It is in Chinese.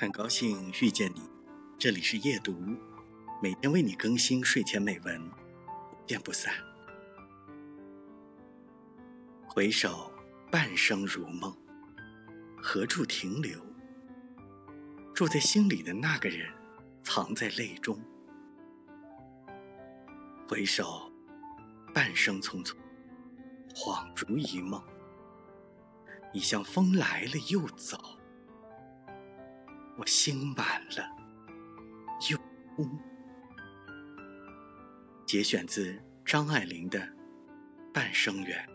很高兴遇见你，这里是夜读，每天为你更新睡前美文，不见不散。回首半生如梦，何处停留？住在心里的那个人，藏在泪中。回首半生匆匆，恍如一梦，你像风来了又走。我心满了，又空。节选自张爱玲的《半生缘》。